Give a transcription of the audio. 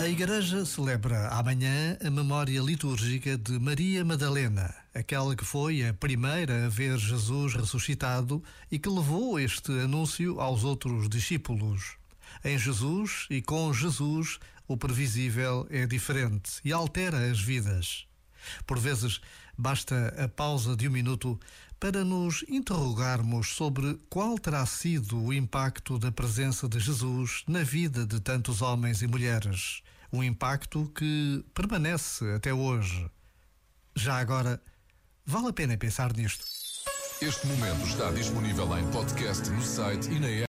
A Igreja celebra amanhã a memória litúrgica de Maria Madalena, aquela que foi a primeira a ver Jesus ressuscitado e que levou este anúncio aos outros discípulos. Em Jesus e com Jesus, o previsível é diferente e altera as vidas. Por vezes, basta a pausa de um minuto para nos interrogarmos sobre qual terá sido o impacto da presença de Jesus na vida de tantos homens e mulheres. Um impacto que permanece até hoje. Já agora, vale a pena pensar nisto. Este momento está disponível em podcast no site e na app.